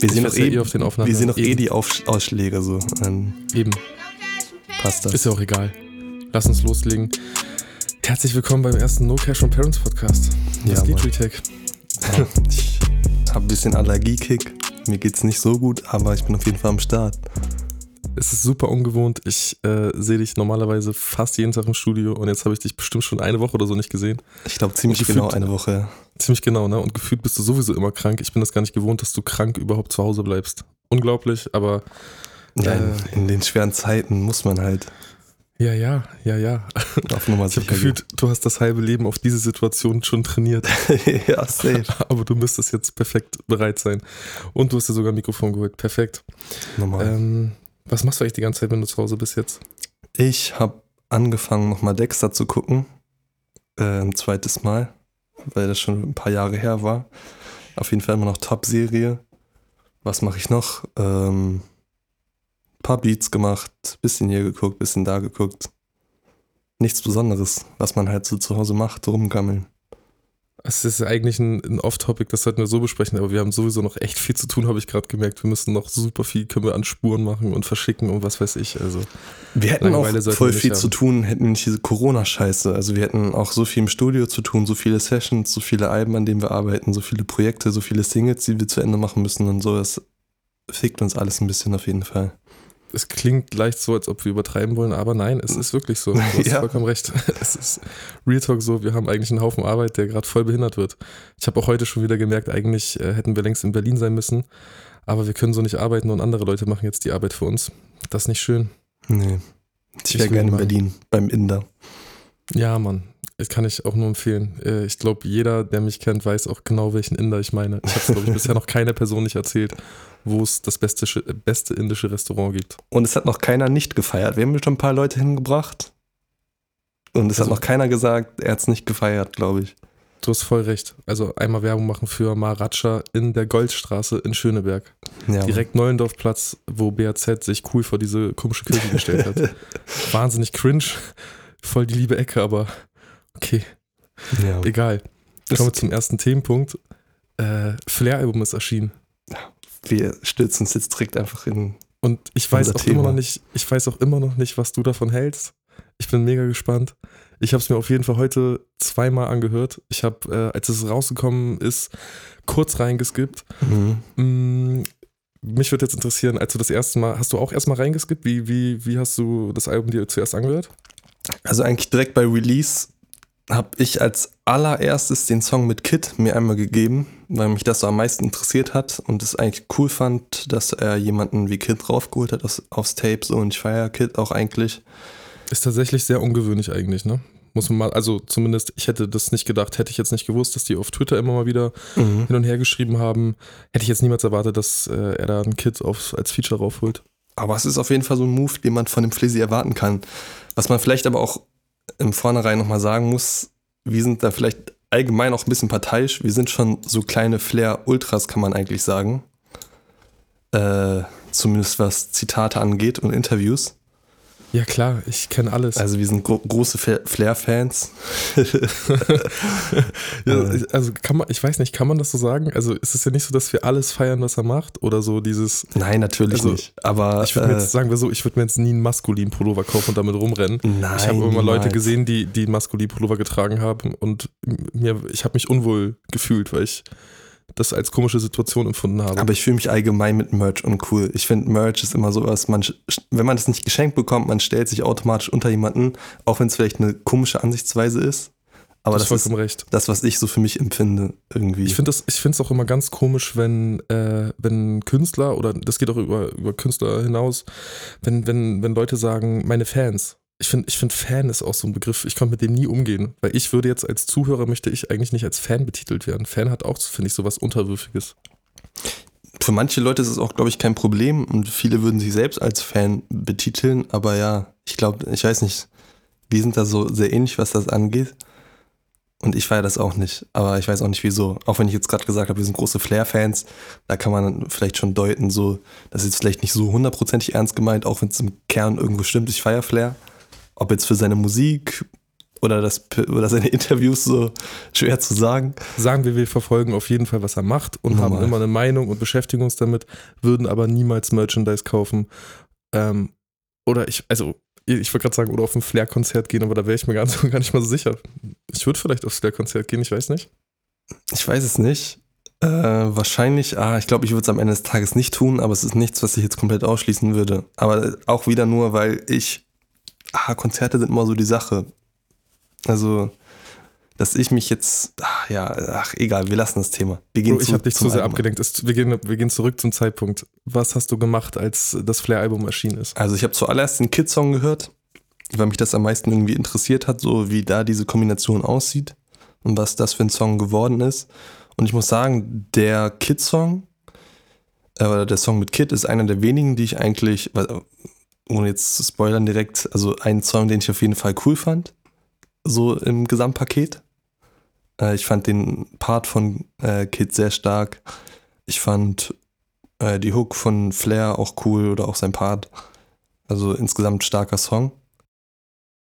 Wir sehen doch ja eh, eh auf den Aufnahmen. wir sehen doch eh die Auf Ausschläge so. Dann Eben. passt das. Ist ja auch egal. Lass uns loslegen. Herzlich willkommen beim ersten No Cash from Parents Podcast. Das Ja, geht Mann. Retake. Ich habe ein bisschen Allergiekick. Mir geht's nicht so gut, aber ich bin auf jeden Fall am Start. Es ist super ungewohnt. Ich äh, sehe dich normalerweise fast jeden Tag im Studio und jetzt habe ich dich bestimmt schon eine Woche oder so nicht gesehen. Ich glaube ziemlich Und gefühlt- genau eine Woche. Ziemlich genau, ne? Und gefühlt bist du sowieso immer krank. Ich bin das gar nicht gewohnt, dass du krank überhaupt zu Hause bleibst. Unglaublich, aber Ja, in, Äh. in den schweren Zeiten muss man halt ja, ja, ja, ja. auf Nummer Ich habe sicher gefühlt, du hast das halbe Leben auf diese Situation schon trainiert. ja, safe. Aber du müsstest jetzt perfekt bereit sein. Und du hast dir sogar ein Mikrofon geholt. Perfekt. Normal. Ähm, was machst du eigentlich die ganze Zeit, wenn du zu Hause bist jetzt? Ich habe angefangen, nochmal Dexter zu gucken. Äh, ein zweites Mal, weil das schon ein paar Jahre her war. Auf jeden Fall immer noch Top-Serie. Was mache ich noch? Ähm, paar Beats gemacht, bisschen hier geguckt, bisschen da geguckt. Nichts Besonderes, was man halt so zu Hause macht, rumgammeln. Es ist eigentlich ein, ein Off-Topic, das sollten wir so besprechen, aber wir haben sowieso noch echt viel zu tun, habe ich gerade gemerkt. Wir müssen noch super viel, können wir an Spuren machen und verschicken und was weiß ich. Also, Wir hätten auch voll viel haben. zu tun, hätten nicht diese Corona-Scheiße. Also wir hätten auch so viel im Studio zu tun, so viele Sessions, so viele Alben, an denen wir arbeiten, so viele Projekte, so viele Singles, die wir zu Ende machen müssen und so. Das fickt uns alles ein bisschen auf jeden Fall. Es klingt leicht so, als ob wir übertreiben wollen, aber nein, es ist wirklich so. Du hast Ja. vollkommen recht. Es ist Real Talk so, wir haben eigentlich einen Haufen Arbeit, der gerade voll behindert wird. Ich habe auch heute schon wieder gemerkt, eigentlich äh, hätten wir längst in Berlin sein müssen, aber wir können so nicht arbeiten und andere Leute machen jetzt die Arbeit für uns. Das ist nicht schön. Nee. Ich wäre gerne in. Berlin, beim Inder. Ja, Mann. Das kann ich auch nur empfehlen. Äh, Ich glaube, jeder, der mich kennt, weiß auch genau, welchen Inder ich meine. Ich habe es, glaube ich, bisher noch keiner Person nicht erzählt, wo es das beste, beste indische Restaurant gibt. Und es hat noch keiner nicht gefeiert. Wir haben schon ein paar Leute hingebracht. Und es Also- hat noch keiner gesagt, er hat es nicht gefeiert, glaube ich. Du hast voll recht. Also einmal Werbung machen für Maharaja in der Goldstraße in Schöneberg. Ja, Direkt Neulendorfplatz, wo BAZ sich cool vor diese komische Kirche gestellt hat. Wahnsinnig cringe. Voll die liebe Ecke, aber okay, ja. egal. Kommen wir zum ersten Themenpunkt. Äh, Flair-Album ist erschienen. Wir stürzen uns jetzt direkt einfach in. Und ich weiß auch immer Thema. noch nicht, ich weiß auch immer noch nicht, was du davon hältst. Ich bin mega gespannt. Ich habe es mir auf jeden Fall heute zweimal angehört. Ich habe, äh, als es rausgekommen ist, kurz reingeskippt. Mhm. Mm, Mich würde jetzt interessieren, als du das erste Mal, hast du auch erstmal reingeskippt? Wie, wie, wie hast du das Album dir zuerst angehört? Also eigentlich direkt bei Release habe ich als allererstes den Song mit Kid mir einmal gegeben, weil mich das so am meisten interessiert hat und es eigentlich cool fand, dass er jemanden wie Kid draufgeholt hat aus, aufs Tape so und ich feiere Kid auch eigentlich. Ist tatsächlich sehr ungewöhnlich eigentlich, ne? Muss man mal, also zumindest, ich hätte das nicht gedacht, hätte ich jetzt nicht gewusst, dass die auf Twitter immer mal wieder hin und her geschrieben haben, hätte ich jetzt niemals erwartet, dass äh, er da einen Kid auf, als Feature raufholt. Aber es ist auf jeden Fall so ein Move, den man von dem Flizzy erwarten kann. Was man vielleicht aber auch im Vornherein nochmal sagen muss, wir sind da vielleicht allgemein auch ein bisschen parteiisch. Wir sind schon so kleine Flair-Ultras, kann man eigentlich sagen. Äh, zumindest was Zitate angeht und Interviews. Ja klar, ich kenne alles. Also wir sind gro große Fa- Flair-Fans. ja, äh. also kann man, ich weiß nicht, kann man das so sagen? Also ist es ja nicht so, dass wir alles feiern, was er macht? Oder so dieses, Nein, natürlich Also, nicht. Aber ich würde mir äh, jetzt, sagen wir so, ich würde mir jetzt nie einen maskulinen Pullover kaufen und damit rumrennen. nein, Ich habe immer Leute gesehen, die, die einen maskulinen Pullover getragen haben und mir, ich habe mich unwohl gefühlt, weil ich das als komische Situation empfunden habe. Aber ich fühle mich allgemein mit Merch uncool. Ich finde, Merch ist immer sowas, man, wenn man das nicht geschenkt bekommt, man stellt sich automatisch unter jemanden, auch wenn es vielleicht eine komische Ansichtsweise ist. Aber das hast ist recht. das, was ich so für mich empfinde, irgendwie. Ich finde es auch immer ganz komisch, wenn, äh, wenn Künstler, oder das geht auch über, über Künstler hinaus, wenn, wenn, wenn Leute sagen, meine Fans. Ich finde, ich find Fan ist auch so ein Begriff, ich konnte mit dem nie umgehen, weil ich würde jetzt als Zuhörer, möchte ich eigentlich nicht als Fan betitelt werden. Fan hat auch, finde ich, so was Unterwürfiges. für manche Leute ist es auch, glaube ich, kein Problem und viele würden sich selbst als Fan betiteln, aber ja, ich glaube, ich weiß nicht, wir sind da so sehr ähnlich, was das angeht. Und ich feiere das auch nicht, aber ich weiß auch nicht wieso. Auch wenn ich jetzt gerade gesagt habe, wir sind große Flair-Fans, da kann man vielleicht schon deuten, so, das ist vielleicht nicht so hundertprozentig ernst gemeint, auch wenn es im Kern irgendwo stimmt, ich feiere Flair. Ob jetzt für seine Musik oder, das, oder seine Interviews so schwer zu sagen. Sagen wir, wir verfolgen auf jeden Fall, was er macht und Normal. haben immer eine Meinung und beschäftigen uns damit, würden aber niemals Merchandise kaufen. Ähm, oder ich, also ich wollte gerade sagen, oder auf ein Flair-Konzert gehen, aber da wäre ich mir gar nicht, gar nicht mal so sicher. Ich würde vielleicht aufs Flair-Konzert gehen, ich weiß nicht. Ich weiß es nicht. Äh, wahrscheinlich, ah, ich glaube, ich würde es am Ende des Tages nicht tun, aber es ist nichts, was ich jetzt komplett ausschließen würde. Aber auch wieder nur, weil ich, ah, Konzerte sind immer so die Sache. Also, dass ich mich jetzt, ach, ja, ach, egal, wir lassen das Thema. Wir gehen Bro, ich habe dich zu sehr Album. abgelenkt. Es- Wir gehen, wir gehen zurück zum Zeitpunkt. Was hast du gemacht, als das Flair-Album erschienen ist? Also ich habe zuallererst den Kid-Song gehört, weil mich das am meisten irgendwie interessiert hat, so wie da diese Kombination aussieht und was das für ein Song geworden ist. Und ich muss sagen, der Kid-Song, äh, oder der Song mit Kid, ist einer der wenigen, die ich eigentlich, ohne jetzt zu spoilern direkt, also ein Song, den ich auf jeden Fall cool fand, so im Gesamtpaket. Äh, ich fand den Part von äh, Kid sehr stark. Ich fand äh, die Hook von Flair auch cool oder auch sein Part. Also insgesamt starker Song.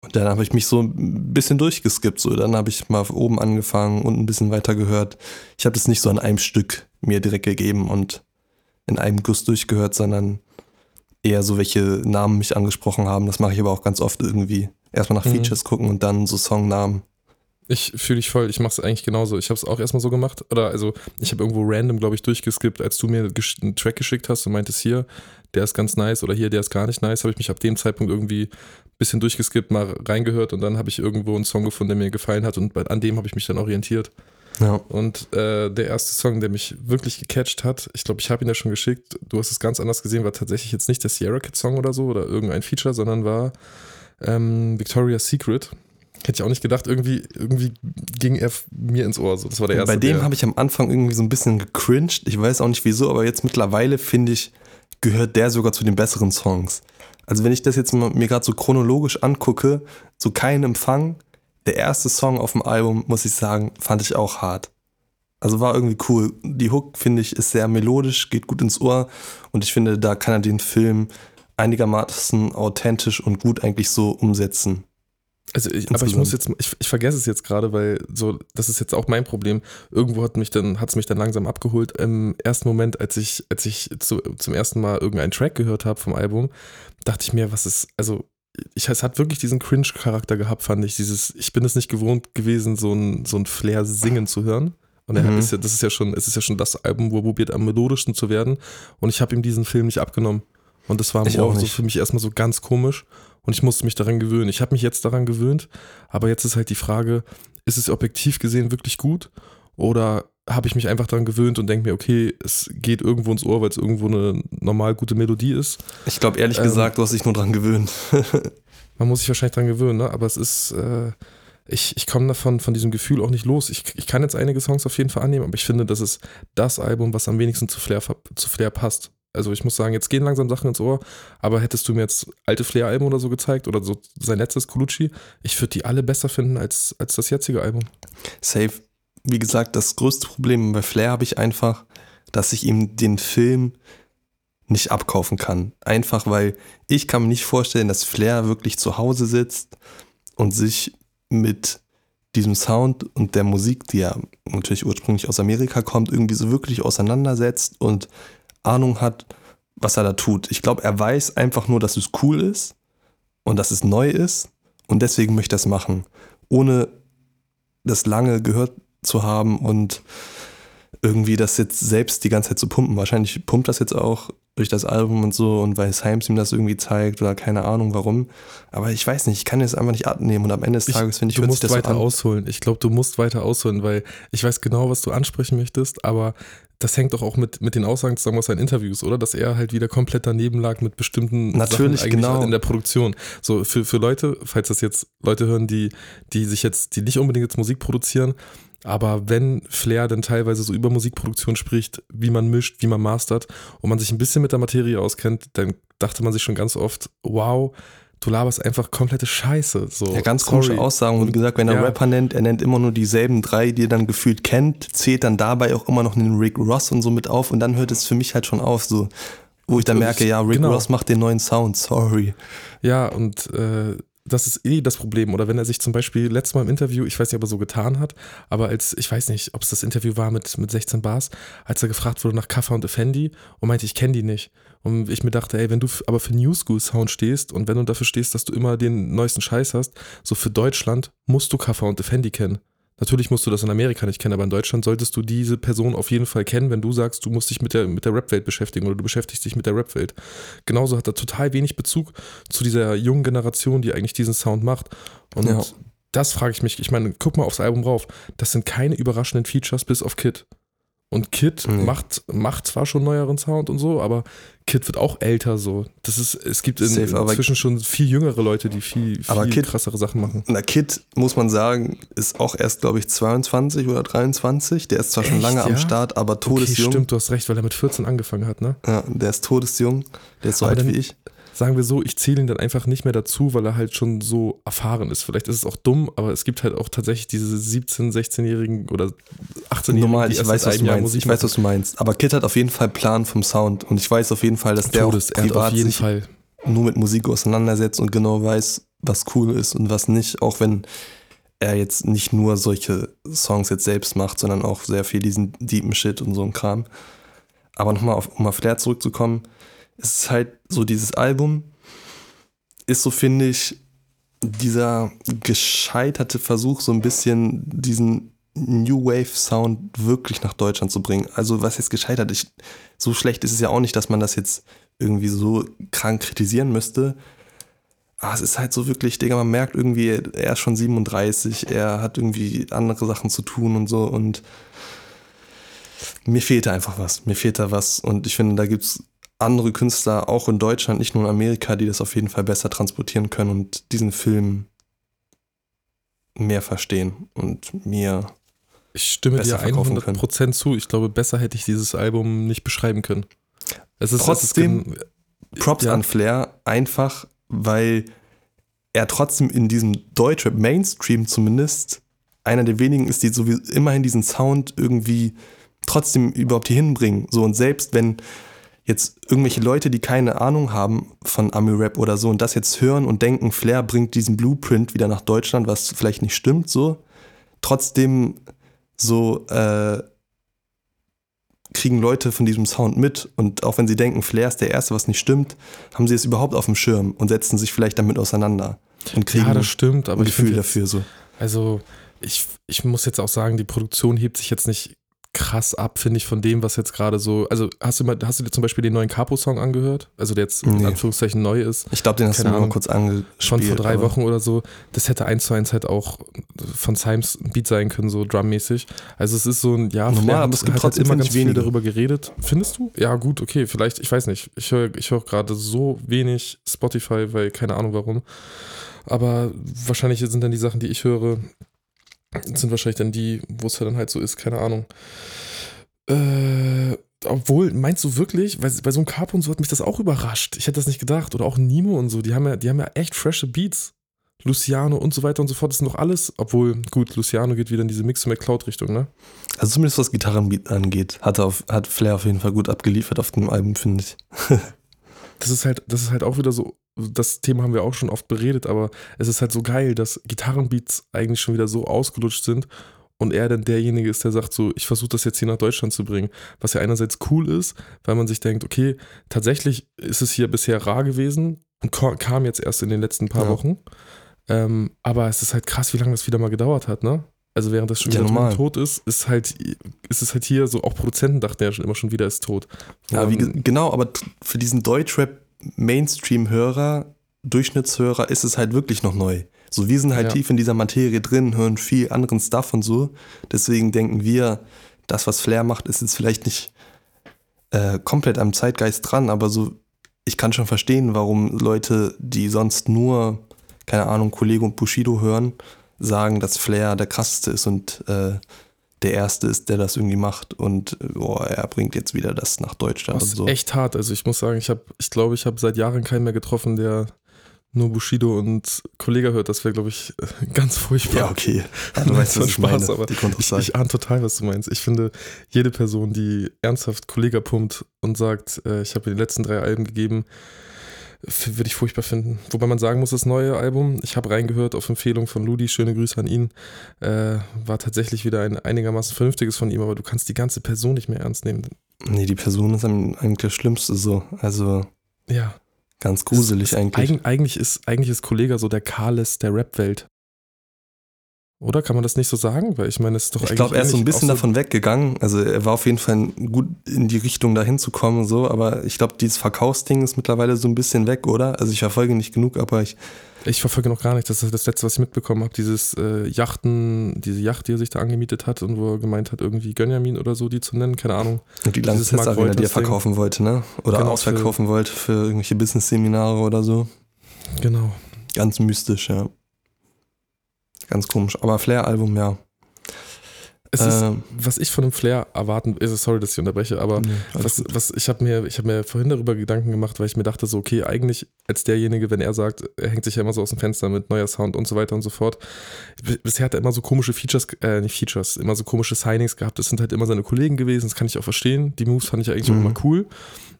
Und dann habe ich mich so ein bisschen durchgeskippt. So. Dann habe ich mal oben angefangen und ein bisschen weiter gehört. Ich habe das nicht so an einem Stück mir direkt gegeben und in einem Guss durchgehört, sondern eher so, welche Namen mich angesprochen haben. Das mache ich aber auch ganz oft irgendwie. Erstmal nach Mhm. Features gucken und dann so Songnamen. Ich fühle dich voll. Ich mache es eigentlich genauso. Ich habe es auch erstmal so gemacht. Oder also, ich habe irgendwo random, glaube ich, durchgeskippt, als du mir einen Track geschickt hast und meintest, hier, der ist ganz nice oder hier, der ist gar nicht nice, habe ich mich ab dem Zeitpunkt irgendwie ein bisschen durchgeskippt, mal reingehört und dann habe ich irgendwo einen Song gefunden, der mir gefallen hat und an dem habe ich mich dann orientiert. Ja. Und äh, der erste Song, der mich wirklich gecatcht hat, ich glaube, ich habe ihn ja schon geschickt, du hast es ganz anders gesehen, war tatsächlich jetzt nicht der Sierra Kid Song oder so oder irgendein Feature, sondern war ähm, Victoria's Secret. Hätte ich auch nicht gedacht, irgendwie, irgendwie ging er mir ins Ohr. So. Das war der erste. bei dem habe ich am Anfang irgendwie so ein bisschen gecringed. Ich weiß auch nicht wieso, aber jetzt mittlerweile finde ich, gehört der sogar zu den besseren Songs. Also wenn ich das jetzt mal, mir gerade so chronologisch angucke, so kein Empfang, der erste Song auf dem Album, muss ich sagen, fand ich auch hart. Also war irgendwie cool. Die Hook, finde ich, ist sehr melodisch, geht gut ins Ohr und ich finde, da kann er den Film einigermaßen authentisch und gut eigentlich so umsetzen. Also ich, aber ich muss jetzt, ich, ich vergesse es jetzt gerade, weil so, das ist jetzt auch mein Problem. Irgendwo hat mich dann, hat es mich dann langsam abgeholt. Im ersten Moment, als ich, als ich zu, zum ersten Mal irgendeinen Track gehört habe vom Album, dachte ich mir, was ist, also ich, es hat wirklich diesen Cringe-Charakter gehabt, fand ich. Dieses, ich bin es nicht gewohnt gewesen, so ein, so ein Flair singen zu hören. Und er Mhm. ist ja, das ist ja schon, es ist ja schon das Album, wo er probiert am melodischsten zu werden. Und ich habe ihm diesen Film nicht abgenommen. Und das war auch so für mich erstmal so ganz komisch. Und ich musste mich daran gewöhnen. Ich habe mich jetzt daran gewöhnt, aber jetzt ist halt die Frage, ist es objektiv gesehen wirklich gut? Oder habe ich mich einfach daran gewöhnt und denke mir, okay, es geht irgendwo ins Ohr, weil es irgendwo eine normal gute Melodie ist. Ich glaube ehrlich Ähm, gesagt, du hast dich nur dran gewöhnt. Man muss sich wahrscheinlich daran gewöhnen, ne? aber es ist, äh, ich, ich komme davon, von diesem Gefühl auch nicht los. Ich, ich kann jetzt einige Songs auf jeden Fall annehmen, aber ich finde, das ist das Album, was am wenigsten zu Flair, zu Flair passt. Also ich muss sagen, jetzt gehen langsam Sachen ins Ohr, aber hättest du mir jetzt alte Flair-Alben oder so gezeigt oder so sein letztes Colucci, ich würde die alle besser finden als, als das jetzige Album. Safe. Wie gesagt, das größte Problem bei Flair habe ich einfach, dass ich ihm den Film nicht abkaufen kann. Einfach weil ich kann mir nicht vorstellen, dass Flair wirklich zu Hause sitzt und sich mit diesem Sound und der Musik, die ja natürlich ursprünglich aus Amerika kommt, irgendwie so wirklich auseinandersetzt und Ahnung hat, was er da tut. Ich glaube, er weiß einfach nur, dass es cool ist und dass es neu ist und deswegen möchte er es machen, ohne das lange gehört zu haben und irgendwie das jetzt selbst die ganze Zeit zu pumpen. Wahrscheinlich pumpt das jetzt auch durch das Album und so und weil Himes ihm das irgendwie zeigt oder keine Ahnung warum. Aber ich weiß nicht, ich kann das einfach nicht abnehmen und am Ende des Tages finde ich, du musst so weiter an. ausholen. Ich glaube, du musst weiter ausholen, weil ich weiß genau, was du ansprechen möchtest, aber das hängt doch auch mit, mit den Aussagen zusammen aus seinen Interviews, oder? Dass er halt wieder komplett daneben lag mit bestimmten Natürlich, Sachen genau. in der Produktion. So für, für Leute, falls das jetzt Leute hören, die, die sich jetzt, die nicht unbedingt jetzt Musik produzieren, aber wenn Flair dann teilweise so über Musikproduktion spricht, wie man mischt, wie man mastert und man sich ein bisschen mit der Materie auskennt, dann dachte man sich schon ganz oft, wow, du laberst einfach komplette Scheiße. So, Ja, ganz sorry. komische Aussagen. Und wie gesagt, wenn er Ja. Rapper nennt, er nennt immer nur dieselben drei, die er dann gefühlt kennt, zählt dann dabei auch immer noch einen Rick Ross und so mit auf und dann hört es für mich halt schon auf, so. Wo ich dann merke, ja, Rick genau. Ross macht den neuen Sound, sorry. Ja, und äh, das ist eh das Problem. Oder wenn er sich zum Beispiel letztes Mal im Interview, ich weiß nicht, ob er so getan hat, aber als, ich weiß nicht, ob es das Interview war mit, mit 16 Bars, als er gefragt wurde nach Kaffa und Effendi und meinte, ich kenne die nicht. Und ich mir dachte, ey, wenn du aber für New School Sound stehst und wenn du dafür stehst, dass du immer den neuesten Scheiß hast, so für Deutschland musst du Kaffa und Effendi kennen. Natürlich musst du das in Amerika nicht kennen, aber in Deutschland solltest du diese Person auf jeden Fall kennen, wenn du sagst, du musst dich mit der, mit der Rap-Welt beschäftigen oder du beschäftigst dich mit der Rap-Welt. Genauso hat er total wenig Bezug zu dieser jungen Generation, die eigentlich diesen Sound macht. Und ja. das frage ich mich. Ich meine, guck mal aufs Album rauf. Das sind keine überraschenden Features bis auf Kid. Und Kid mhm. macht, macht zwar schon neueren Sound und so, aber Kid wird auch älter so. Das ist, es gibt in, Safe, inzwischen schon viel jüngere Leute, die viel, viel aber Kid, krassere Sachen machen. Na, Kid, muss man sagen, ist auch erst, glaube ich, 22 oder 23. Der ist zwar Echt, schon lange ja? am Start, aber todesjung. Okay, stimmt, du hast recht, weil er mit 14 angefangen hat, ne? Ja, der ist todesjung. Der ist so aber alt wie ich sagen wir so, ich zähle ihn dann einfach nicht mehr dazu, weil er halt schon so erfahren ist. Vielleicht ist es auch dumm, aber es gibt halt auch tatsächlich diese 17-, 16-Jährigen oder 18-Jährigen. Normal, ich weiß, was du meinst. Ich weiß, was du meinst. Aber Kid hat auf jeden Fall Plan vom Sound und ich weiß auf jeden Fall, dass der Todes, auch privat auf jeden sich Fall. nur mit Musik auseinandersetzt und genau weiß, was cool ist und was nicht, auch wenn er jetzt nicht nur solche Songs jetzt selbst macht, sondern auch sehr viel diesen deepen Shit und so ein Kram. Aber nochmal auf, um auf Flair zurückzukommen, ist halt so, dieses Album ist so, finde ich, dieser gescheiterte Versuch, so ein bisschen diesen New Wave Sound wirklich nach Deutschland zu bringen. Also, was jetzt gescheitert ist, so schlecht ist es ja auch nicht, dass man das jetzt irgendwie so krank kritisieren müsste. Aber es ist halt so wirklich, Digga, man merkt irgendwie, er ist schon 37, er hat irgendwie andere Sachen zu tun und so und mir fehlt einfach was. Mir fehlt da was und ich finde, da gibt es andere Künstler, auch in Deutschland, nicht nur in Amerika, die das auf jeden Fall besser transportieren können und diesen Film mehr verstehen und mir. Ich stimme dir 100% können. zu. Ich glaube, besser hätte ich dieses Album nicht beschreiben können. Es ist, trotzdem, es Props ja. an Flair, einfach weil er trotzdem in diesem Deutschrap Mainstream zumindest einer der wenigen ist, die sowieso immerhin diesen Sound irgendwie trotzdem überhaupt hier hinbringen. So und selbst wenn jetzt irgendwelche Leute, die keine Ahnung haben von Ami-Rap oder so und das jetzt hören und denken, Flair bringt diesen Blueprint wieder nach Deutschland, was vielleicht nicht stimmt, so, trotzdem so äh, kriegen Leute von diesem Sound mit und auch wenn sie denken, Flair ist der Erste, was nicht stimmt, haben sie es überhaupt auf dem Schirm und setzen sich vielleicht damit auseinander und kriegen ja, das stimmt, aber ein Gefühl jetzt, dafür so. Also ich, ich muss jetzt auch sagen, die Produktion hebt sich jetzt nicht krass ab, finde ich, von dem, was jetzt gerade so. Also, hast du mal, hast du dir zum Beispiel den neuen Capo-Song angehört? Also, der jetzt nee. in Anführungszeichen neu ist. Ich glaube, den hast Keine du nur mal kurz angespielt. Schon vor drei Wochen oder so. Das hätte eins zu eins halt auch von Symes Beat sein können, so drummäßig. Also, es ist so ein, ja, Normal, aber es gibt halt immer ganz viel darüber geredet. Findest du? Ja, gut, okay, vielleicht, ich weiß nicht. Ich höre ich hör gerade so wenig Spotify, weil keine Ahnung warum. Aber wahrscheinlich sind dann die Sachen, die ich höre, sind wahrscheinlich dann die, wo es dann halt so ist, keine Ahnung. Äh, obwohl, meinst du wirklich, weil bei so einem Capo und so hat mich das auch überrascht. Ich hätte das nicht gedacht. Oder auch Nimo und so, die haben ja, die haben ja echt frische Beats. Luciano und so weiter und so fort, das ist noch alles, obwohl, gut, Luciano geht wieder in diese Mix- und McCloud-Richtung, ne? Also zumindest was Gitarrenbeat angeht, hat, auf, hat Flair auf jeden Fall gut abgeliefert auf dem Album, finde ich. das ist halt, das ist halt auch wieder so das Thema haben wir auch schon oft beredet, aber es ist halt so geil, dass Gitarrenbeats eigentlich schon wieder so ausgelutscht sind und er dann derjenige ist, der sagt so, ich versuche das jetzt hier nach Deutschland zu bringen. Was ja einerseits cool ist, weil man sich denkt, okay, tatsächlich ist es hier bisher rar gewesen und kam jetzt erst in den letzten paar ja. Wochen. Ähm, aber es ist halt krass, wie lange das wieder mal gedauert hat, ne? Also während das schon ja, wieder tot ist, ist halt, ist es halt hier so, auch Produzenten dachten ja schon immer schon wieder, ist tot. Ja, wie, genau, aber für diesen Deutschrap Mainstream-Hörer, Durchschnittshörer ist es halt wirklich noch neu. So, wir sind halt ja. tief in dieser Materie drin, hören viel anderen Stuff und so. Deswegen denken wir, das, was Flair macht, ist jetzt vielleicht nicht äh, komplett am Zeitgeist dran, aber so, ich kann schon verstehen, warum Leute, die sonst nur, keine Ahnung, Kollege und Bushido hören, sagen, dass Flair der krasseste ist und äh, der Erste ist, der das irgendwie macht und oh, er bringt jetzt wieder das nach Deutschland das und so. Ist echt hart. Also ich muss sagen, ich habe, ich glaube, ich habe seit Jahren keinen mehr getroffen, der nur Bushido und Kollege hört. Das wäre, glaube ich, ganz furchtbar. Ja, okay. Ja, du weißt, was ich Spaß, meine. Aber ich, ich ahne total, was du meinst. Ich finde, jede Person, die ernsthaft Kollege pumpt und sagt, äh, ich habe die letzten drei Alben gegeben, würde ich furchtbar finden. Wobei man sagen muss, das neue Album, ich habe reingehört auf Empfehlung von Ludi, schöne Grüße an ihn, äh, war tatsächlich wieder ein einigermaßen vernünftiges von ihm, aber du kannst die ganze Person nicht mehr ernst nehmen. Nee, die Person ist eigentlich das Schlimmste so. Also Ja. ganz gruselig Es ist- eigentlich. Eig eigentlich ist, eigentlich ist Kollega so der Carles der Rap-Welt. Oder kann man das nicht so sagen? Weil ich meine, es ist doch Ich glaube, er ist so ein bisschen auch davon weggegangen. Also er war auf jeden Fall gut in die Richtung dahin zu kommen, so, aber ich glaube, dieses Verkaufsding ist mittlerweile so ein bisschen weg, oder? Also ich verfolge nicht genug, aber ich. Ich verfolge noch gar nicht. Das ist das Letzte, was ich mitbekommen habe. Dieses äh, Yachten, diese Yacht, die er sich da angemietet hat und wo er gemeint hat, irgendwie Gönjamin oder so, die zu nennen, keine Ahnung. Und die Dieses Lanxess Mark Arena, die er verkaufen wollte, ne? Oder Genau, ausverkaufen wollte für irgendwelche Business-Seminare oder so. Genau. Ganz mystisch, ja. Ganz komisch. Aber Flair-Album, ja. Es ist, Ähm, was ich von dem Flair erwarten, ist, sorry, dass ich unterbreche, aber nee, was, was ich habe mir, ich habe mir vorhin darüber Gedanken gemacht, weil ich mir dachte so, okay, eigentlich als derjenige, wenn er sagt, er hängt sich ja immer so aus dem Fenster mit neuer Sound und so weiter und so fort. Bisher hat er immer so komische Features, äh, nicht Features, immer so komische Signings gehabt. Das sind halt immer seine Kollegen gewesen, das kann ich auch verstehen. Die Moves fand ich eigentlich auch Mhm. immer cool.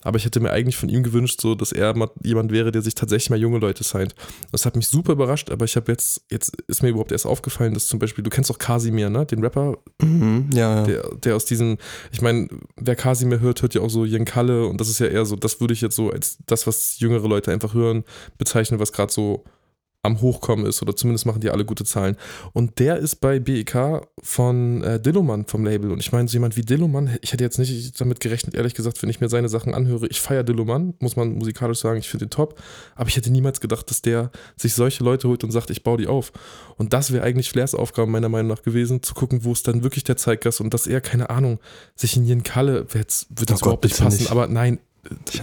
Aber ich hätte mir eigentlich von ihm gewünscht, so, dass er mal jemand wäre, der sich tatsächlich mal junge Leute signed. Das hat mich super überrascht, aber ich habe jetzt, jetzt ist mir überhaupt erst aufgefallen, dass zum Beispiel, du kennst auch Kasimir, ne? Den Rapper, Mhm, ja, ja. der, der aus diesem, ich meine, wer Kasimir hört, hört ja auch so Jen Kalle und das ist ja eher so, das würde ich jetzt so als das, was jüngere Leute einfach hören, bezeichnen, was gerade so am Hochkommen ist oder zumindest machen die alle gute Zahlen. Und der ist bei BEK von äh, Dilloman vom Label und ich meine, so jemand wie Dilloman, ich hätte jetzt nicht damit gerechnet, ehrlich gesagt, wenn ich mir seine Sachen anhöre, ich feiere Dilloman, muss man musikalisch sagen, ich finde den top, aber ich hätte niemals gedacht, dass der sich solche Leute holt und sagt, ich baue die auf. Und das wäre eigentlich Flairs Aufgabe meiner Meinung nach gewesen, zu gucken, wo ist dann wirklich der Zeitgeist und dass er, keine Ahnung, sich in Jen Kalle, jetzt wird Oh das Gott, überhaupt nicht passen, nicht. aber nein,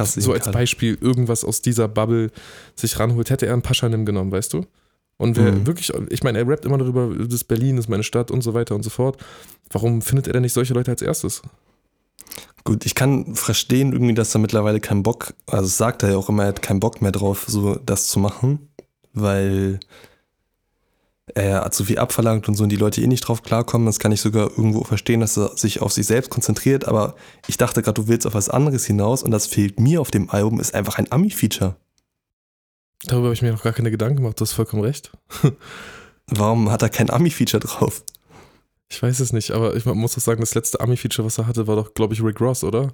so als. Beispiel irgendwas aus dieser Bubble sich ranholt, hätte er einen Paschanim genommen, weißt du? Und wer Mhm. wirklich, ich meine, er rappt immer darüber, das Berlin ist meine Stadt und so weiter und so fort. Warum findet er denn nicht solche Leute als erstes? Gut, ich kann verstehen irgendwie, dass er mittlerweile keinen Bock, also sagt er ja auch immer, er hat keinen Bock mehr drauf, so das zu machen, weil er hat zu viel abverlangt und so und die Leute eh nicht drauf klarkommen. Das kann ich sogar irgendwo verstehen, dass er sich auf sich selbst konzentriert, aber ich dachte gerade, du willst auf was anderes hinaus und das fehlt mir auf dem Album, ist einfach ein Ami-Feature. Darüber habe ich mir noch gar keine Gedanken gemacht, du hast vollkommen recht. Warum hat er kein Ami-Feature drauf? Ich weiß es nicht, aber ich muss doch sagen, das letzte Ami-Feature, was er hatte, war doch, glaube ich, Rick Ross, oder?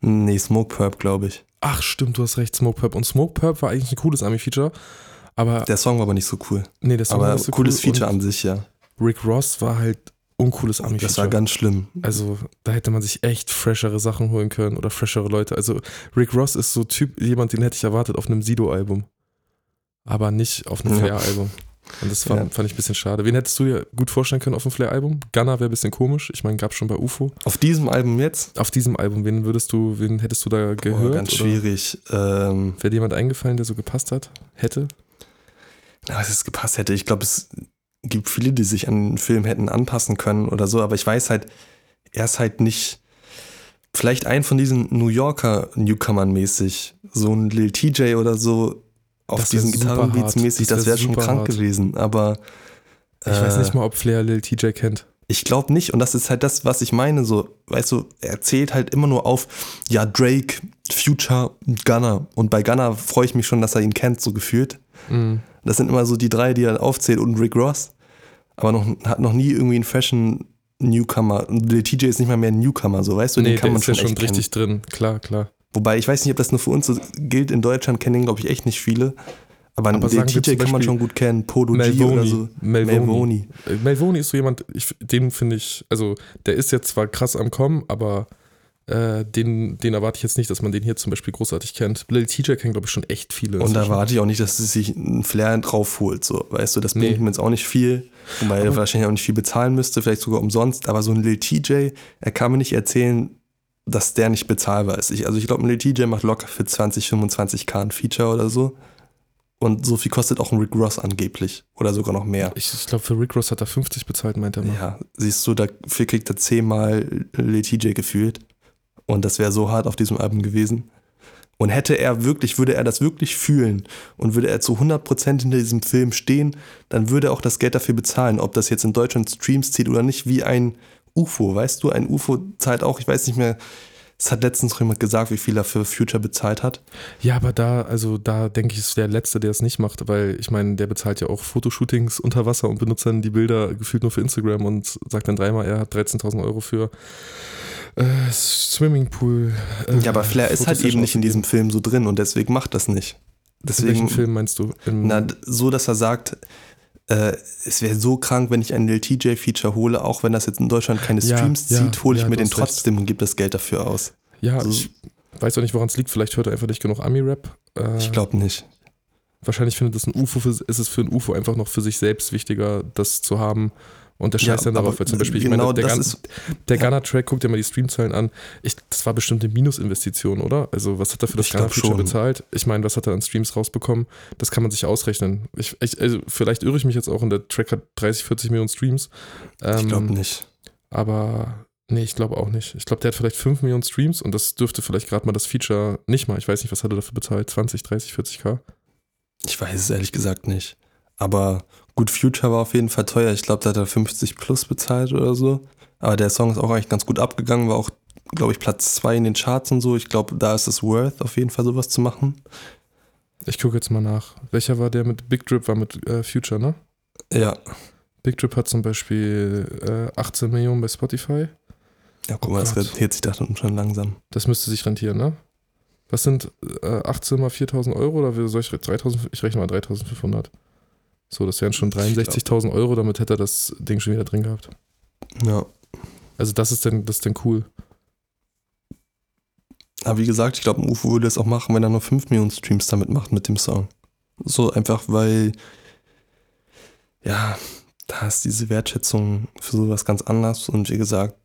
Nee, Smoke Purp, glaube ich. Ach, stimmt, du hast recht, Smoke Purp. Und Smoke Purp war eigentlich ein cooles Ami-Feature, aber Der Song war aber nicht so cool. nee, das aber war nicht so cooles cool. Feature an sich, ja. Rick Ross war halt uncooles Ami-Feature. Das war ganz schlimm. Also, da hätte man sich echt freshere Sachen holen können oder freshere Leute. Also, Rick Ross ist so Typ, jemand, den hätte ich erwartet auf einem Sido-Album. Aber nicht auf einem. Flair-Album. Und das fand, Ja. fand ich ein bisschen schade. Wen hättest du dir gut vorstellen können auf dem Flair-Album? Gunner wäre ein bisschen komisch. Ich meine, gab schon bei UFO. Auf diesem Album jetzt? Auf diesem Album, wen würdest du, wen hättest du da gehört? ganz oder schwierig. Ähm, Wäre dir jemand eingefallen, der so gepasst hat? Hätte? Dass es gepasst hätte. Ich glaube, es gibt viele, die sich an den Film hätten anpassen können oder so, aber ich weiß halt, er ist halt nicht. Vielleicht ein von diesen New Yorker Newcomern mäßig, so ein Lil TJ oder so auf Das diesen Gitarrenbeats mäßig, Das das wär wäre schon krank hart. gewesen. Aber Ich weiß äh, nicht mal, ob Flair Lil TJ kennt. ich glaube nicht, und das ist halt das, was ich meine. So, weißt du, er zählt halt immer nur auf, ja, Drake, Future, Gunner. Und bei Gunner freue ich mich schon, dass er ihn kennt, so gefühlt. Mhm. Das sind immer so die drei, die er aufzählt und Rick Ross. Aber noch, hat noch nie irgendwie einen Fashion Newcomer. Lil TJ ist nicht mal mehr ein Newcomer, so weißt du, Nee, den kann der man ist ja schon schon richtig drin. Klar, klar. kennen. Wobei ich weiß nicht, ob das nur für uns so gilt. In Deutschland kennen, glaube ich, echt nicht viele. Aber, Aber wir TJ kann man schon gut kennen. Podo G oder so. Melvoni. Melvoni. Melvoni ist so jemand, ich, den finde ich, also der ist jetzt zwar krass am Kommen, aber äh, den, den erwarte ich jetzt nicht, dass man den hier zum Beispiel großartig kennt. Lil TJ kennt, glaube ich, schon echt viele. Und da erwarte ich auch nicht, dass es sich einen Flair drauf holt. So, weißt du, das Nee. bringt mir jetzt auch nicht viel. Wobei er wahrscheinlich auch nicht viel bezahlen müsste, vielleicht sogar umsonst. Aber so ein Lil TJ, er kann mir nicht erzählen, dass der nicht bezahlbar ist. Ich, also ich glaube, ein Lil TJ macht locker für 20, 25k ein Feature oder so. Und so viel kostet auch ein Rick Ross angeblich. Oder sogar noch mehr. Ich, ich glaube, für Rick Ross hat er 50 bezahlt, meint er mal. Ja, siehst du, dafür kriegt er zehnmal Lil TJ gefühlt. Und das wäre so hart auf diesem Album gewesen. Und hätte er wirklich, würde er das wirklich fühlen und würde er zu 100% hinter diesem Film stehen, dann würde er auch das Geld dafür bezahlen, ob das jetzt in Deutschland Streams zieht oder nicht, wie ein UFO, weißt du? Ein UFO zahlt auch, ich weiß nicht mehr, Es hat letztens noch jemand gesagt, wie viel er für Future bezahlt hat. Ja, aber da, also da denke ich, ist der Letzte, der es nicht macht, weil ich meine, der bezahlt ja auch Fotoshootings unter Wasser und benutzt dann die Bilder gefühlt nur für Instagram und sagt dann dreimal, er hat 13.000 Euro für äh, Swimmingpool. Äh, ja, aber Flair ist halt eben nicht in diesem Film so drin und deswegen macht das nicht. Deswegen, in welchem Film meinst du? Im na, so, dass er sagt, äh, es wäre so krank, wenn ich ein Lil TJ-Feature hole, auch wenn das jetzt in Deutschland keine Streams ja, zieht, hole ich ja, mir den trotzdem recht. und gebe das Geld dafür aus. Ja, also, ich weiß auch nicht, woran es liegt. Vielleicht hört er einfach nicht genug Ami-Rap. Äh, ich glaube nicht. Wahrscheinlich findet es ein UFO, für, ist es für ein UFO einfach noch für sich selbst wichtiger, das zu haben und der scheißt ja, dann darauf, weil zum Beispiel, genau ich meine, der, Gun, der Gunner-Track, guck dir mal die Streamzahlen an. Ich, das war bestimmt eine Minusinvestition, oder? Also, was hat er für das Gunner-Feature bezahlt? Ich meine, was hat er an Streams rausbekommen? Das kann man sich ausrechnen. Ich, ich, also, vielleicht irre ich mich jetzt auch und der Track hat 30, 40 Millionen Streams. Ähm, ich glaube nicht. Aber Nee, ich glaube auch nicht. Ich glaube, der hat vielleicht 5 Millionen Streams und das dürfte vielleicht gerade mal das Feature nicht mal. Ich weiß nicht, was hat er dafür bezahlt? 20, 30, 40k? Ich weiß es ehrlich gesagt nicht. Aber gut, Future war auf jeden Fall teuer. Ich glaube, da hat er 50 plus bezahlt oder so. Aber der Song ist auch eigentlich ganz gut abgegangen, war auch, glaube ich, Platz 2 in den Charts und so. Ich glaube, da ist es worth, auf jeden Fall sowas zu machen. Ich gucke jetzt mal nach. Welcher war der mit Big Drip? War mit äh, Future, ne? Ja. Big Drip hat zum Beispiel äh, 18 Millionen bei Spotify. Ja, guck oh mal, das rentiert sich da schon langsam. Das müsste sich rentieren, ne? Was sind äh, 18 mal 4000 Euro oder soll ich 3000? Ich rechne mal 3500. So, das wären schon 63.000 Euro, damit hätte er das Ding schon wieder drin gehabt. Ja. Also das ist denn, das ist denn cool. Aber wie gesagt, ich glaube, UFO würde es auch machen, wenn er nur 5 Millionen Streams damit macht mit dem Song. So einfach, weil, ja, da ist diese Wertschätzung für sowas ganz anders und wie gesagt,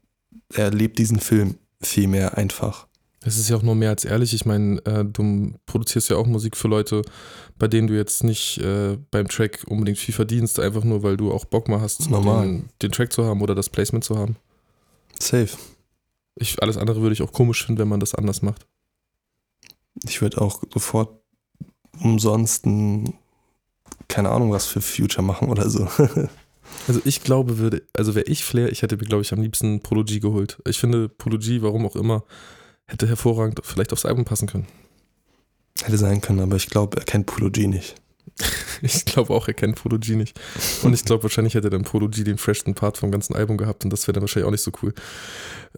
er lebt diesen Film viel mehr einfach. Es ist ja auch nur mehr als ehrlich. Ich meine, äh, du produzierst ja auch Musik für Leute, bei denen du jetzt nicht äh, beim Track unbedingt viel verdienst, einfach nur, weil du auch Bock mal hast, Den, den Track zu haben oder das Placement zu haben. Safe. Ich, alles andere würde ich auch komisch finden, wenn man das anders macht. Ich würde auch sofort umsonst ein, keine Ahnung, was für Future machen oder so. also ich glaube, würde, also wäre ich Flair, ich hätte mir, glaube ich, am liebsten Prology geholt. Ich finde Prology, warum auch immer, hätte hervorragend vielleicht aufs Album passen können. Hätte sein können, aber ich glaube, er kennt Polo G nicht. ich glaube auch, er kennt Polo G nicht. Und ich glaube, wahrscheinlich hätte dann Polo G den freshen Part vom ganzen Album gehabt und das wäre dann wahrscheinlich auch nicht so cool.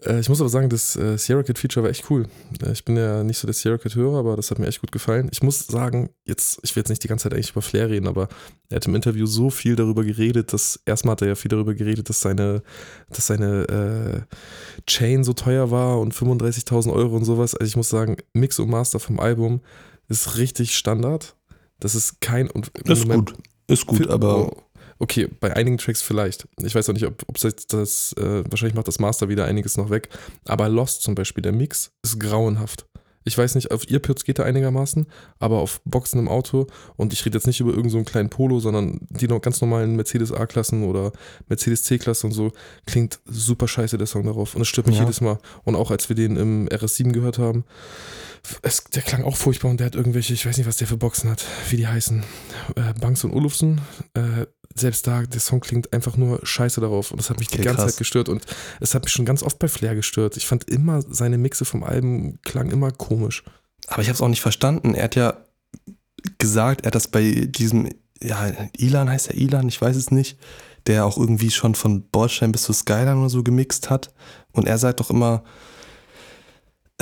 Äh, ich muss aber sagen, das äh, Sierra Kid Feature war echt cool. Äh, ich bin ja nicht so der Sierra Kid Hörer, aber das hat mir echt gut gefallen. Ich muss sagen, jetzt, ich will jetzt nicht die ganze Zeit eigentlich über Flair reden, aber er hat im Interview so viel darüber geredet, dass erstmal hat er ja viel darüber geredet, dass seine, dass seine äh, Chain so teuer war und 35.000 Euro und sowas. Also ich muss sagen, Mix und Master vom Album ist richtig Standard. Das ist kein. Und ist gut. Ist gut, aber. Oh, okay, bei einigen Tracks vielleicht. Ich weiß auch nicht, ob, ob das, das äh, wahrscheinlich macht das Master wieder einiges noch weg. Aber Lost zum Beispiel, der Mix ist grauenhaft. Ich weiß nicht, auf Earpods geht er einigermaßen, aber auf Boxen im Auto und ich rede jetzt nicht über irgendeinen so kleinen Polo, sondern die noch ganz normalen Mercedes A-Klassen oder Mercedes C-Klasse und so, klingt super scheiße der Song darauf und es stört mich ja. jedes Mal. Und auch als wir den im RS7 gehört haben, es, der klang auch furchtbar und der hat irgendwelche, ich weiß nicht, was der für Boxen hat, wie die heißen, äh, Banks und Olufsen. Äh, selbst da, der Song klingt einfach nur scheiße darauf und das hat mich okay, die ganze krass. Zeit gestört und es hat mich schon ganz oft bei Flair gestört. Ich fand immer, seine Mixe vom Album klang immer komisch. Aber ich habe es auch nicht verstanden. Er hat ja gesagt, er hat das bei diesem, ja, Ilan heißt er Ilan, ich weiß es nicht, der auch irgendwie schon von Bordstein bis zu Skyline oder so gemixt hat. Und er sagt doch immer,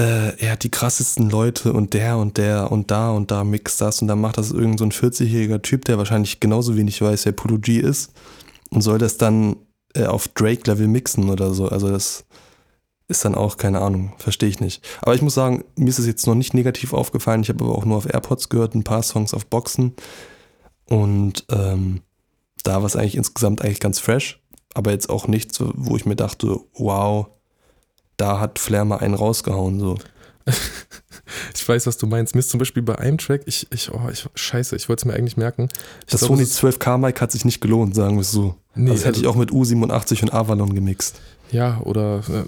äh, er hat die krassesten Leute und der und der und da und da mixt das und dann macht das irgend so ein 40-jähriger Typ, der wahrscheinlich genauso wenig weiß, wer Polo G ist und soll das dann äh, auf Drake-Level mixen oder so. Also das ist dann auch, keine Ahnung, verstehe ich nicht. Aber ich muss sagen, mir ist es jetzt noch nicht negativ aufgefallen. Ich habe aber auch nur auf AirPods gehört, ein paar Songs auf Boxen und ähm, da war es eigentlich insgesamt eigentlich ganz fresh, aber jetzt auch nichts, wo ich mir dachte, wow, da hat Flair mal einen rausgehauen, so. ich weiß, was du meinst. Mir ist zum Beispiel bei einem Track, ich, ich, oh, ich, scheiße, ich wollte es mir eigentlich merken. Ich das glaub, Sony 12K Mic hat sich nicht gelohnt, sagen wir es so. Nee, das hätte also, ich auch mit U87 und Avalon gemixt. Ja, oder äh,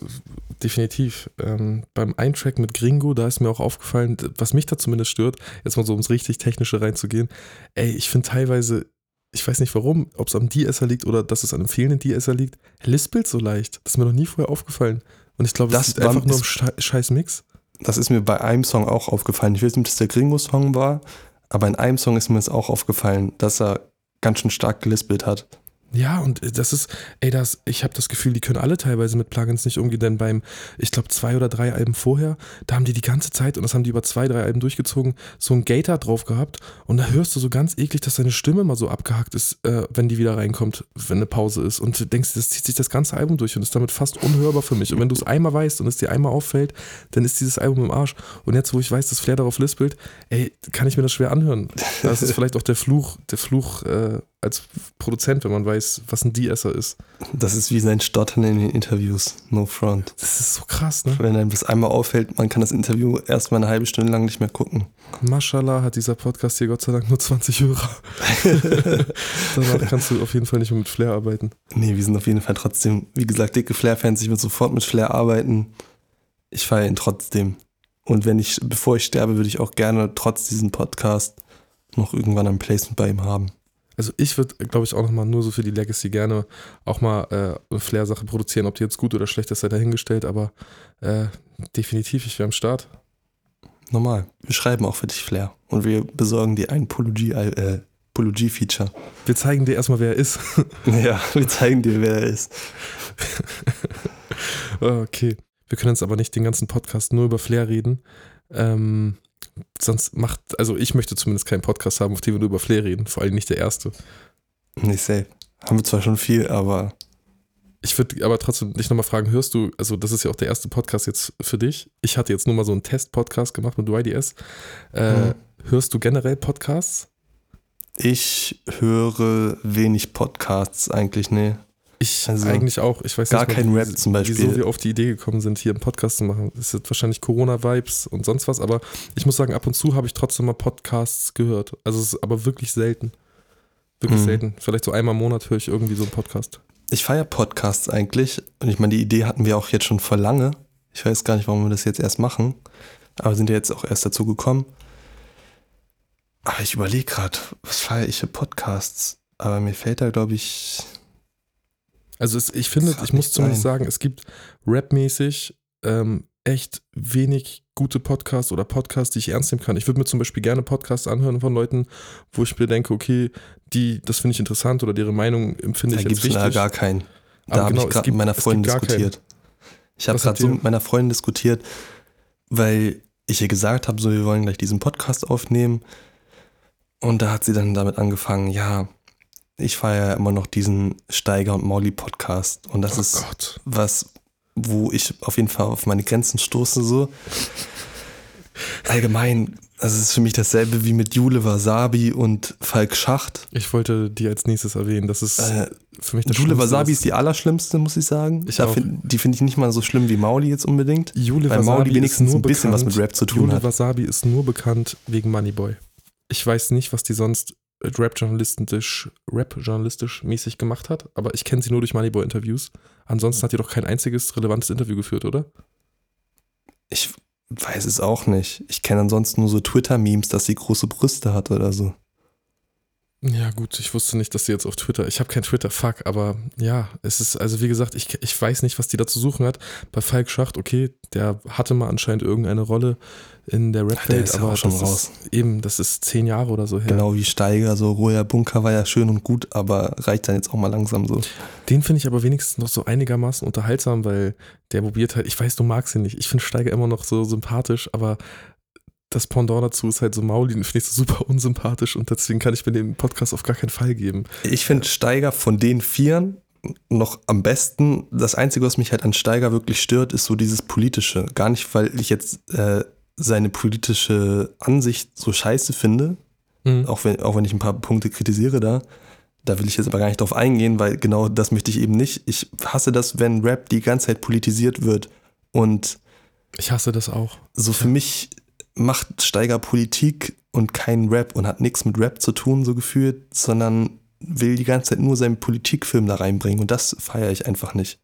definitiv. Ähm, beim einen Track mit Gringo, da ist mir auch aufgefallen, was mich da zumindest stört, jetzt mal so ums richtig Technische reinzugehen. Ey, ich finde teilweise, ich weiß nicht warum, ob es am DSer liegt oder dass es an einem fehlenden DSer liegt, lispelt so leicht. Das ist mir noch nie vorher aufgefallen. Und ich glaube, Das es war- einfach nur ist- Schei- scheiß Mix. Das ist mir bei einem Song auch aufgefallen. Ich weiß nicht, ob das der Gringo-Song war, aber in einem Song ist mir das auch aufgefallen, dass er ganz schön stark gelispelt hat. Ja, und äh, das ist, ey, das, ich habe das Gefühl, die können alle teilweise mit Plugins nicht umgehen, denn beim, ich glaube, zwei oder drei Alben vorher, da haben die die ganze Zeit, und das haben die über zwei, drei Alben durchgezogen, so ein Gator drauf gehabt. Und da hörst du so ganz eklig, dass seine Stimme mal so abgehackt ist, äh, wenn die wieder reinkommt, wenn eine Pause ist. Und du denkst, das zieht sich das ganze Album durch und ist damit fast unhörbar für mich. Und wenn du es einmal weißt und es dir einmal auffällt, dann ist dieses Album im Arsch. Und jetzt, wo ich weiß, dass Flair darauf lispelt, ey, kann ich mir das schwer anhören. Das ist vielleicht auch der Fluch, der Fluch äh, als Produzent, wenn man weiß, was ein De-Esser ist. Das ist wie sein Stottern in den Interviews. No front. Das ist so krass, ne? Wenn einem das einmal auffällt, man kann das Interview erstmal eine halbe Stunde lang nicht mehr gucken. Mashallah hat dieser Podcast hier Gott sei Dank nur 20 Hörer. Danach kannst du auf jeden Fall nicht mehr mit Flair arbeiten. Nee, wir sind auf jeden Fall trotzdem, wie gesagt, dicke Flair-Fans. Ich will sofort mit Flair arbeiten. Ich feiere ihn trotzdem. Und wenn ich, bevor ich sterbe, würde ich auch gerne trotz diesem Podcast noch irgendwann ein Placement bei ihm haben. Also ich würde, glaube ich, auch nochmal nur so für die Legacy gerne auch mal äh, eine Flair-Sache produzieren. Ob die jetzt gut oder schlecht ist, sei dahingestellt, aber äh, definitiv, ich wäre am Start. Normal. Wir schreiben auch für dich Flair. Und wir besorgen dir ein Polo G, äh, Polo G-Feature. Wir zeigen dir erstmal, wer er ist. Ja, wir zeigen dir, wer er ist. okay. Wir können jetzt aber nicht den ganzen Podcast nur über Flair reden. Ähm, sonst macht, also ich möchte zumindest keinen Podcast haben, auf dem wir nur über Flair reden. Vor allem nicht der erste. Nicht safe. Haben wir zwar schon viel, aber Ich würde aber trotzdem dich nochmal fragen, hörst du, also das ist ja auch der erste Podcast jetzt für dich. Ich hatte jetzt nur mal so einen Test-Podcast gemacht mit YDS. Äh, Mhm. Hörst du generell Podcasts? ich höre wenig Podcasts eigentlich, nee. Ich Also, eigentlich auch. Ich weiß gar nicht, kein Rap zum Beispiel. wieso wir auf die Idee gekommen sind, hier einen Podcast zu machen. Das sind wahrscheinlich Corona-Vibes und sonst was, aber ich muss sagen, ab und zu habe ich trotzdem mal Podcasts gehört. Also es ist aber wirklich selten. Wirklich Mhm. selten. Vielleicht so einmal im Monat höre ich irgendwie so einen Podcast. Ich feiere Podcasts eigentlich. Und ich meine, die Idee hatten wir auch jetzt schon vor lange. Ich weiß gar nicht, warum wir das jetzt erst machen. Aber sind ja jetzt auch erst dazu gekommen. Aber ich überlege gerade, was feiere ich für Podcasts? Aber mir fällt da, glaube ich, Also es, ich finde, ich muss zumindest sagen, es gibt rapmäßig ähm, echt wenig gute Podcasts oder Podcasts, die ich ernst nehmen kann. Ich würde mir zum Beispiel gerne Podcasts anhören von Leuten, wo ich mir denke, okay, die, das finde ich interessant oder deren Meinung empfinde da ich gibt als es wichtig. gar keinen. Da habe genau, ich es gerade gibt- mit meiner es gibt Freundin diskutiert. Ich habe gerade so mit meiner Freundin diskutiert, weil ich ihr gesagt habe, so wir wollen gleich diesen Podcast aufnehmen. Und da hat sie dann damit angefangen, ja, ich feiere ja immer noch diesen Steiger und Mauli Podcast. Und das oh ist Gott. was, wo ich auf jeden Fall auf meine Grenzen stoße so. Allgemein, das ist für mich dasselbe wie mit Jule Wasabi und Falk Schacht. Ich wollte die als nächstes erwähnen. Das ist Äh, für mich das Jule Wasabi was- ist die allerschlimmste, muss ich sagen. Ich Da find, die finde ich nicht mal so schlimm wie Mauli jetzt unbedingt. Jule Weil Wasabi Mauli wenigstens nur ein bisschen was bekannt, mit Rap zu tun Jule hat. Wasabi ist nur bekannt wegen Moneyboy. Ich weiß nicht, was die sonst Rap-journalistisch, Rap-journalistisch mäßig gemacht hat, aber ich kenne sie nur durch Moneyboy-Interviews. Ansonsten hat die doch kein einziges relevantes Interview geführt, oder? Ich weiß es auch nicht. Ich kenne ansonsten nur so Twitter-Memes, dass sie große Brüste hat oder so. Ja, gut, ich wusste nicht, dass sie jetzt auf Twitter. Ich habe kein Twitter, fuck, aber ja, es ist, also wie gesagt, ich, ich weiß nicht, was die da zu suchen hat. Bei Falk Schacht, okay, der hatte mal anscheinend irgendeine Rolle in der der Rap-Welt, ist ja aber auch schon das raus. ist eben, das ist zehn Jahre oder so her. Genau wie Steiger, so Roher Bunker war ja schön und gut, aber reicht dann jetzt auch mal langsam so. Den finde ich aber wenigstens noch so einigermaßen unterhaltsam, weil der probiert halt, ich weiß, du magst ihn nicht. Ich finde Steiger immer noch so sympathisch, aber das Pendant dazu ist halt so Mauli, den finde ich so super unsympathisch und deswegen kann ich mir den Podcast auf gar keinen Fall geben. Ich finde Steiger von den Vieren noch am besten. Das Einzige, was mich halt an Steiger wirklich stört, ist so dieses Politische. Gar nicht, weil ich jetzt äh, seine politische Ansicht so scheiße finde, Mhm. auch wenn, auch wenn ich ein paar Punkte kritisiere da. Da will ich jetzt aber gar nicht drauf eingehen, weil genau das möchte ich eben nicht. Ich hasse das, wenn Rap die ganze Zeit politisiert wird. Und Ich hasse das auch. so für mich macht Steiger Politik und kein Rap und hat nichts mit Rap zu tun, so gefühlt, sondern will die ganze Zeit nur seinen Politikfilm da reinbringen und das feiere ich einfach nicht.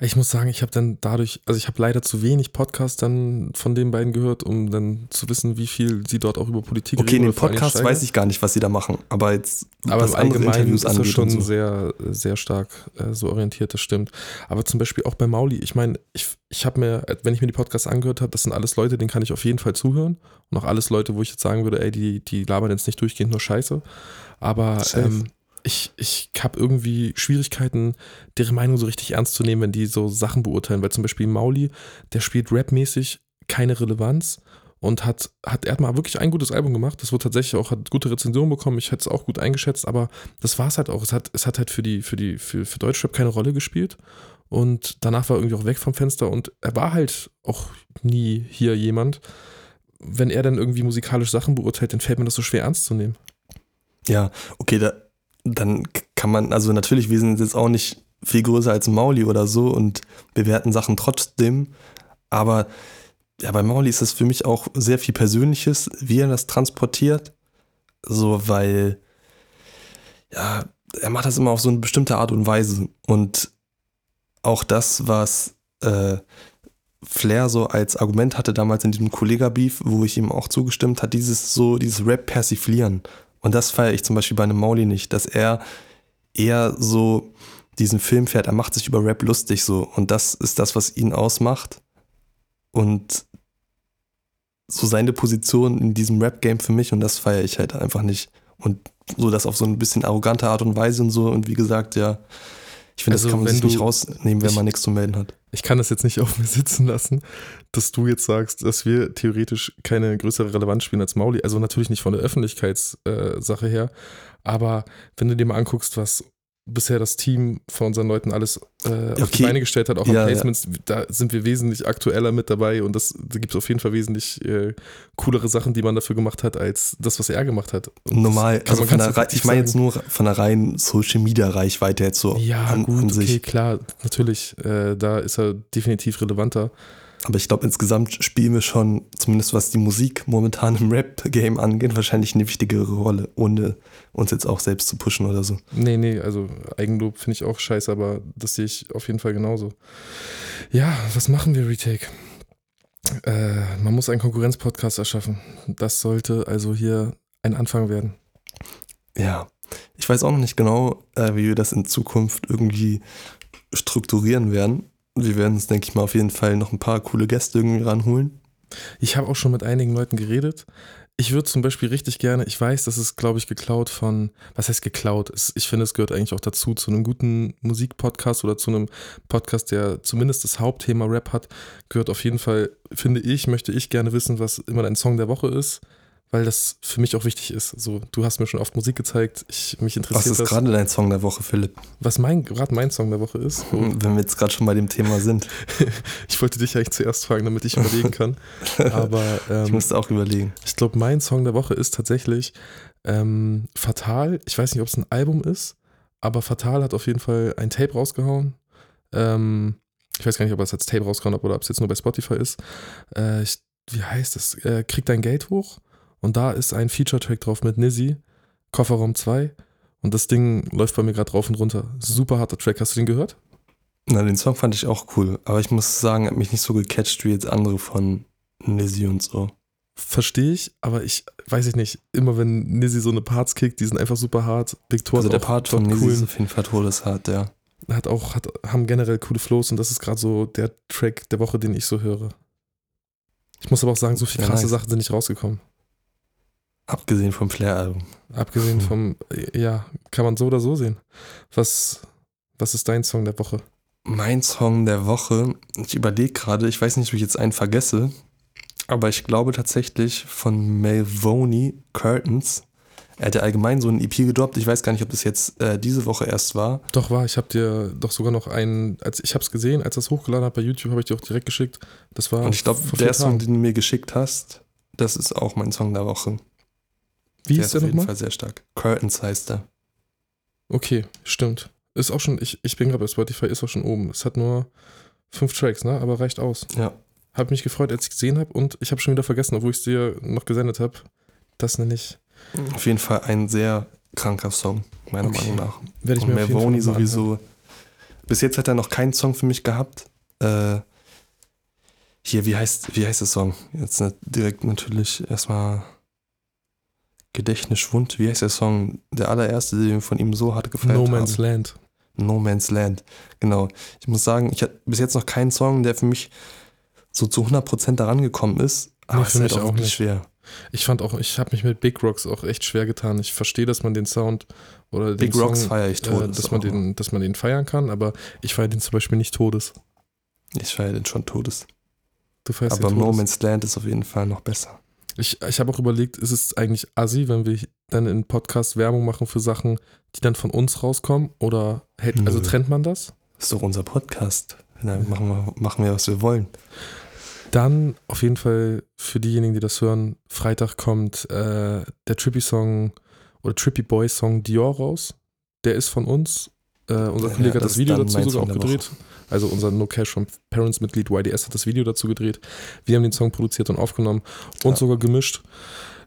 Ich muss sagen, ich habe dann dadurch, also ich habe leider zu wenig Podcasts dann von den beiden gehört, um dann zu wissen, wie viel sie dort auch über Politik Okay, in reden. dem Podcast weiß ich gar nicht, was sie da machen. Aber jetzt, Aber was andere Interviews ist das schon so. sehr, sehr stark äh, so orientiert, das stimmt. Aber zum Beispiel auch bei Mauli, ich meine, ich, ich habe mir, wenn ich mir die Podcasts angehört habe, das sind alles Leute, denen kann ich auf jeden Fall zuhören. Und auch alles Leute, wo ich jetzt sagen würde, ey, die, die labern jetzt nicht durchgehend nur Scheiße. Aber ähm, ich, ich habe irgendwie Schwierigkeiten, deren Meinung so richtig ernst zu nehmen, wenn die so Sachen beurteilen. Weil zum Beispiel Mauli, der spielt rapmäßig keine Relevanz und hat, hat er hat mal wirklich ein gutes Album gemacht. Das wurde tatsächlich auch, hat gute Rezensionen bekommen. Ich hätte es auch gut eingeschätzt, aber das war es halt auch. Es hat, es hat halt für die, für die, für, für Deutschrap keine Rolle gespielt. Und danach war er irgendwie auch weg vom Fenster und er war halt auch nie hier jemand. Wenn er dann irgendwie musikalisch Sachen beurteilt, dann fällt mir das so schwer ernst zu nehmen. Ja, okay, da, dann kann man, also natürlich, wir sind jetzt auch nicht viel größer als Mauli oder so und bewerten Sachen trotzdem, aber ja, bei Mauli ist es für mich auch sehr viel Persönliches, wie er das transportiert, so, weil, ja, er macht das immer auf so eine bestimmte Art und Weise und auch das, was äh, Flair so als Argument hatte damals in diesem Kollega-Beef, wo ich ihm auch zugestimmt hat, dieses so, dieses Rap-Persiflieren. Und das feiere ich zum Beispiel bei einem Mauli nicht, dass er eher so diesen Film fährt, er macht sich über Rap lustig so. Und das ist das, was ihn ausmacht. Und so seine Position in diesem Rap-Game für mich und das feiere ich halt einfach nicht. Und so das auf so ein bisschen arrogante Art und Weise und so. Und wie gesagt, ja, ich finde, Also das kann man sich nicht du- rausnehmen, wenn ich- man nichts zu melden hat. Ich kann das jetzt nicht auf mir sitzen lassen, dass du jetzt sagst, dass wir theoretisch keine größere Relevanz spielen als Mauli. Also natürlich nicht von der Öffentlichkeitssache äh, her, aber wenn du dir mal anguckst, was bisher das Team von unseren Leuten alles äh, auf die Okay. Beine gestellt hat, auch an Ja, ja. Placements, da sind wir wesentlich aktueller mit dabei und das, da gibt es auf jeden Fall wesentlich äh, coolere Sachen, die man dafür gemacht hat, als das, was er gemacht hat. Und Normal, also von der, ich meine jetzt nur von der reinen Social Media Reichweite jetzt so Ja, an, gut, an okay, klar, natürlich, äh, da ist er definitiv relevanter. Aber ich glaube, insgesamt spielen wir schon, zumindest was die Musik momentan im Rap-Game angeht, wahrscheinlich eine wichtigere Rolle, ohne uns jetzt auch selbst zu pushen oder so. Nee, nee, also Eigenlob finde ich auch scheiße, aber das sehe ich auf jeden Fall genauso. Ja, was machen wir, Retake? Äh, man muss einen Konkurrenzpodcast erschaffen. Das sollte also hier ein Anfang werden. Ja, ich weiß auch noch nicht genau, äh, wie wir das in Zukunft irgendwie strukturieren werden. Wir werden uns, denke ich mal, auf jeden Fall noch ein paar coole Gäste irgendwie ranholen. Ich habe auch schon mit einigen Leuten geredet. Ich würde zum Beispiel richtig gerne, ich weiß, das ist, glaube ich, geklaut von, was heißt geklaut? Ich finde, es gehört eigentlich auch dazu, zu einem guten Musikpodcast oder zu einem Podcast, der zumindest das Hauptthema Rap hat, gehört auf jeden Fall, finde ich, möchte ich gerne wissen, was immer dein Song der Woche ist, weil das für mich auch wichtig ist. So, du hast mir schon oft Musik gezeigt, ich, mich Was interessiert ist das. gerade dein Song der Woche, Philipp? Was mein, gerade mein Song der Woche ist. Oh, Wenn wir jetzt gerade schon bei dem Thema sind. ich wollte dich eigentlich zuerst fragen, damit ich überlegen kann. Aber ähm, Ich musste auch überlegen. Ich glaube, mein Song der Woche ist tatsächlich ähm, Fatal. Ich weiß nicht, ob es ein Album ist, aber Fatal hat auf jeden Fall ein Tape rausgehauen. Ähm, ich weiß gar nicht, ob es als Tape rausgehauen hat oder ob es jetzt nur bei Spotify ist. Äh, ich, wie heißt es? Äh, Krieg dein Geld hoch. Und da ist ein Feature-Track drauf mit Nizzy, Kofferraum 2. Und das Ding läuft bei mir gerade rauf und runter. Super harter Track. Hast du den gehört? Na, den Song fand ich auch cool. Aber ich muss sagen, er hat mich nicht so gecatcht wie jetzt andere von Nizzy und so. Verstehe ich, aber ich weiß ich nicht. Immer wenn Nizzy so eine Parts kickt, die sind einfach super hart. Big Tor Also der Part von Nizzy coolen- ist auf jeden Fall todeshart, ja. hat auch, hat, haben generell coole Flows und das ist gerade so der Track der Woche, den ich so höre. Ich muss aber auch sagen, so viele Ja, krasse nice. Sachen sind nicht rausgekommen. Abgesehen vom Flair-Album. Abgesehen Hm. vom, ja, kann man so oder so sehen. Was, was ist dein Song der Woche? Mein Song der Woche, ich überlege gerade, ich weiß nicht, ob ich jetzt einen vergesse, aber ich glaube tatsächlich von Melvoni Curtains. Er hat ja allgemein so ein EP gedroppt. Ich weiß gar nicht, ob das jetzt äh, diese Woche erst war. Doch war, ich habe dir doch sogar noch einen, als ich habe es gesehen, als das hochgeladen hat bei YouTube, habe ich dir auch direkt geschickt. Das war Und ich glaube, der Song, den du mir geschickt hast, das ist auch mein Song der Woche. Wie der ist der auf jeden nochmal? Fall sehr stark. Curtains heißt er. Okay, stimmt. Ist auch schon, ich, ich bin gerade bei Spotify, ist auch schon oben. Es hat nur fünf Tracks, ne? Aber reicht aus. Ja. Hab mich gefreut, als ich gesehen habe und ich habe schon wieder vergessen, obwohl ich es dir noch gesendet habe. Das nenne ich. Auf jeden Fall ein sehr kranker Song, meiner Okay. Meinung nach. Werde ich Und mir noch mal anhören. sowieso bis jetzt hat er noch keinen Song für mich gehabt. Äh, hier, wie heißt, wie heißt der Song? Jetzt ne, direkt natürlich erstmal Gedächtnisschwund. Wie heißt der Song? Der allererste, den von ihm so hart gefeiert No Man's haben. Land. No Man's Land. Genau. Ich muss sagen, ich hatte bis jetzt noch keinen Song, der für mich so zu 100% daran gekommen ist. Aber Nee, es ist halt auch auch nicht. schwer. Ich fand auch, ich habe mich mit Big Rocks auch echt schwer getan. Ich verstehe, dass man den Sound oder den Big Rocks Song, feiere ich tot. äh, dass, man den, dass man den feiern kann, aber ich feiere den zum Beispiel nicht Todes. ich feiere den schon Todes. Du feierst Aber den No Todes. Man's Land ist auf jeden Fall noch besser. Ich, ich habe auch überlegt, ist es eigentlich assi, wenn wir dann in Podcast Werbung machen für Sachen, die dann von uns rauskommen? Oder hält, also Nö. trennt man das? Das ist doch unser Podcast. Dann machen wir, machen wir, was wir wollen. Dann auf jeden Fall für diejenigen, die das hören, Freitag kommt äh, der Trippy-Song oder Trippy Boy-Song Dior raus. Der ist von uns. Äh, unser Ja, Kollege hat das das Video dazu sogar auch gedreht. Also unser No Cash from Parents Mitglied YDS hat das Video dazu gedreht. Wir haben den Song produziert und aufgenommen und Ja. sogar gemischt.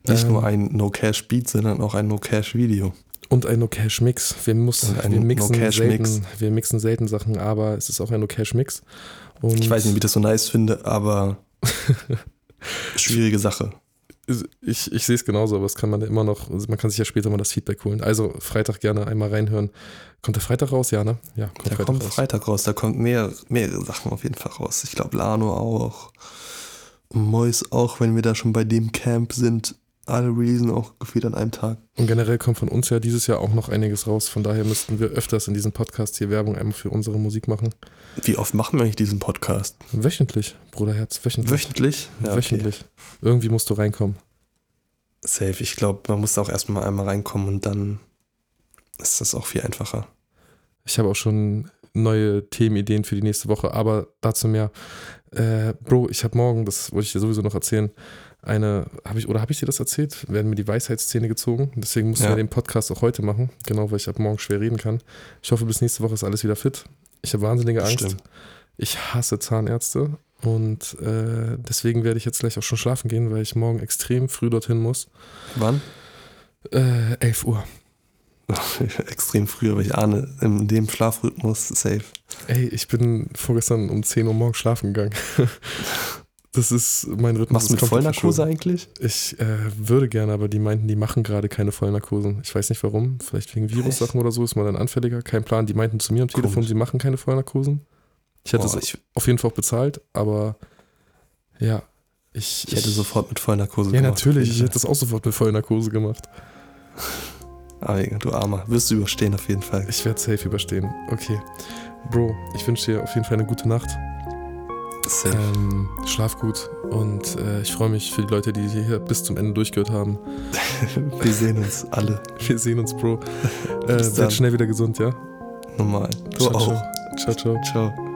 Nicht Ähm, nur ein No-Cash-Beat, sondern auch ein No-Cash-Video. Und ein No-Cash-Mix. Wir, muss, Und ein wir, mixen No-Cash-Mix. selten, wir mixen selten Sachen, aber es ist auch ein No-Cash-Mix. Und Ich weiß nicht, wie ich das so nice finde, aber schwierige Sache. Ich, ich sehe es genauso, aber es kann man ja immer noch, also man kann sich ja später mal das Feedback holen. Also Freitag gerne einmal reinhören. Kommt der Freitag raus? Ja, ne? Ja, kommt Da Freitag kommt raus. Freitag raus, da kommt mehr, mehrere Sachen auf jeden Fall raus. Ich glaube, Lano auch. Mois auch, wenn wir da schon bei dem Camp sind. Alle releasen auch gefühlt an einem Tag. Und generell kommt von uns ja dieses Jahr auch noch einiges raus. Von daher müssten wir öfters in diesem Podcast hier Werbung einmal für unsere Musik machen. Wie oft machen wir eigentlich diesen Podcast? Wöchentlich, Bruderherz, wöchentlich. Wöchentlich? Ja, okay. Wöchentlich. Irgendwie musst du reinkommen. Safe. Ich glaube, man muss da auch erstmal einmal reinkommen und dann ist das auch viel einfacher. Ich habe auch schon neue Themenideen für die nächste Woche, aber dazu mehr. Äh, Bro, ich habe morgen, das wollte ich dir sowieso noch erzählen, eine, habe ich, oder habe ich dir das erzählt? Werden mir die Weisheitszähne gezogen. Deswegen mussten Ja. wir den Podcast auch heute machen, genau, weil ich ab morgen schwer reden kann. Ich hoffe, bis nächste Woche ist alles wieder fit. Ich habe wahnsinnige Angst. Stimmt. Ich hasse Zahnärzte und äh, deswegen werde ich jetzt gleich auch schon schlafen gehen, weil ich morgen extrem früh dorthin muss. Wann? Äh, 11 Uhr. Extrem früh, aber ich ahne, in dem Schlafrhythmus safe. Ey, ich bin vorgestern um 10 Uhr morgens schlafen gegangen. Das ist mein Rhythmus. Machst du mit Vollnarkose eigentlich? Ich äh, würde gerne, aber die meinten, die machen gerade keine Vollnarkosen. Ich weiß nicht warum. Vielleicht wegen Virussachen oder so ist man dann anfälliger. Kein Plan. Die meinten zu mir am Telefon, Komisch. sie machen keine Vollnarkosen. Ich hätte Boah, es ich, auf jeden Fall auch bezahlt, aber ja, ich, ich hätte sofort mit Vollnarkose Ja, gemacht. natürlich. Ich hätte das auch sofort mit Vollnarkose gemacht. Aber Ah, du Armer, wirst du überstehen auf jeden Fall. Ich werde safe überstehen. Okay. Bro, ich wünsche dir auf jeden Fall eine gute Nacht. Ähm, schlaf gut und äh, ich freue mich für die Leute, die hier bis zum Ende durchgehört haben. Wir sehen uns alle. Wir sehen uns, Bro. Äh, werd schnell wieder gesund, ja? Normal. Du Ciao, auch. ciao. Ciao, ciao. Ciao.